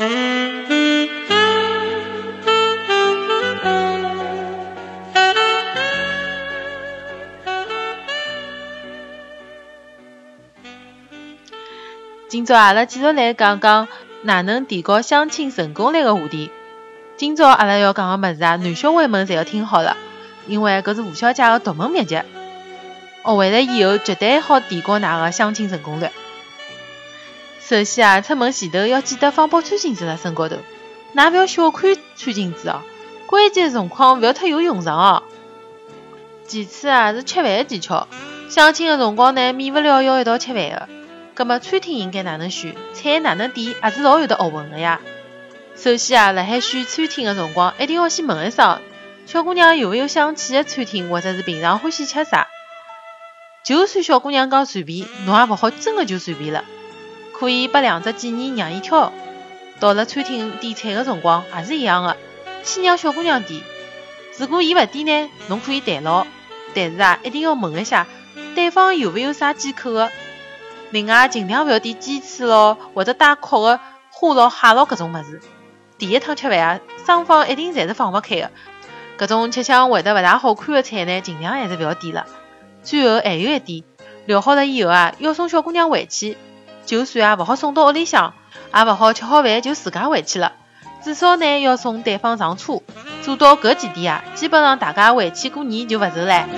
今朝，阿拉继续来讲讲哪能提高相亲成功率的话题。今朝，阿拉要讲的么子啊，男小孩们侪要听好了，因为搿是吴小姐的独门秘籍，学会了以后绝对好提高㑚的相亲成功率。首先啊，出门前头要记得放包餐巾纸辣身高头，㑚勿要小看餐巾纸哦，关键辰光勿要太有用场哦。其次啊，是吃饭个技巧，相亲个辰光呢，免勿了要一道吃饭个。葛末餐厅应该哪能选，菜哪能点，也是老有得学问个呀。首先啊，辣海选餐厅个辰光，一定要先问一声，小姑娘有勿有想去个餐厅，或者是平常欢喜吃啥？就算小姑娘讲随便，侬也勿好真个就随便了。可以拨两只建议让伊挑。到了餐厅点菜个辰光，也是一样个，先让小姑娘点。如果伊勿点呢，侬可以代劳，但是啊，一定要问一下对方有勿有啥忌口个。另外，尽量勿要点鸡翅咯，或者带壳个虾咯、蟹咯搿种物事。第一趟吃饭啊，双方一定侪是放勿开个。搿种吃相会得勿大好看个菜呢，尽量还是勿要点了。最后还有一点，聊好了以后啊，要送小姑娘回去。就算啊勿好送到屋里向，也勿好吃好饭就自家回去了。至少呢，要送对方上车。做到搿几点啊，基本上大家回去过年就勿愁了。